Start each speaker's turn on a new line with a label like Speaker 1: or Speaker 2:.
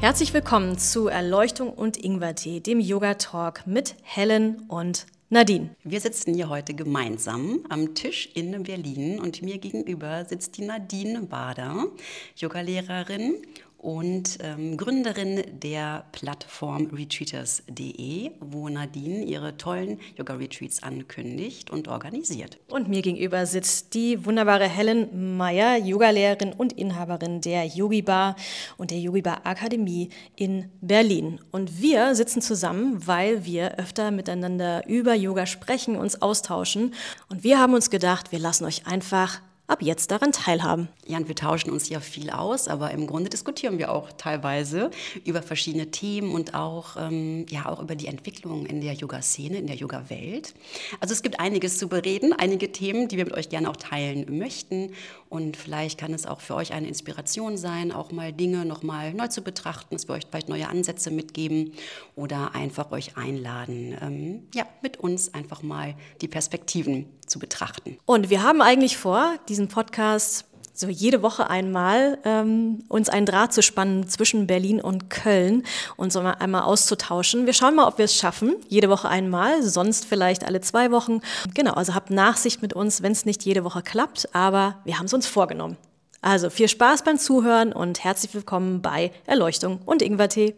Speaker 1: Herzlich willkommen zu Erleuchtung und Ingwertee, dem Yoga Talk mit Helen und Nadine.
Speaker 2: Wir sitzen hier heute gemeinsam am Tisch in Berlin und mir gegenüber sitzt die Nadine Bader, Yogalehrerin und ähm, Gründerin der Plattform retreaters.de, wo Nadine ihre tollen Yoga-Retreats ankündigt und organisiert.
Speaker 1: Und mir gegenüber sitzt die wunderbare Helen Meyer, Yogalehrerin und Inhaberin der Yogi Bar und der Yogi Bar Akademie in Berlin. Und wir sitzen zusammen, weil wir öfter miteinander über Yoga sprechen, uns austauschen. Und wir haben uns gedacht, wir lassen euch einfach ab jetzt daran teilhaben.
Speaker 2: Ja, und wir tauschen uns ja viel aus, aber im Grunde diskutieren wir auch teilweise über verschiedene Themen und auch, ähm, ja, auch über die Entwicklung in der Yoga-Szene, in der Yoga-Welt. Also es gibt einiges zu bereden, einige Themen, die wir mit euch gerne auch teilen möchten. Und vielleicht kann es auch für euch eine Inspiration sein, auch mal Dinge nochmal neu zu betrachten, dass wir euch vielleicht neue Ansätze mitgeben oder einfach euch einladen, ähm, ja, mit uns einfach mal die Perspektiven zu betrachten.
Speaker 1: Und wir haben eigentlich vor, diesen Podcast so jede Woche einmal ähm, uns einen Draht zu spannen zwischen Berlin und Köln und so einmal auszutauschen. Wir schauen mal, ob wir es schaffen. Jede Woche einmal, sonst vielleicht alle zwei Wochen. Genau, also habt Nachsicht mit uns, wenn es nicht jede Woche klappt, aber wir haben es uns vorgenommen. Also viel Spaß beim Zuhören und herzlich willkommen bei Erleuchtung und Ingwertee.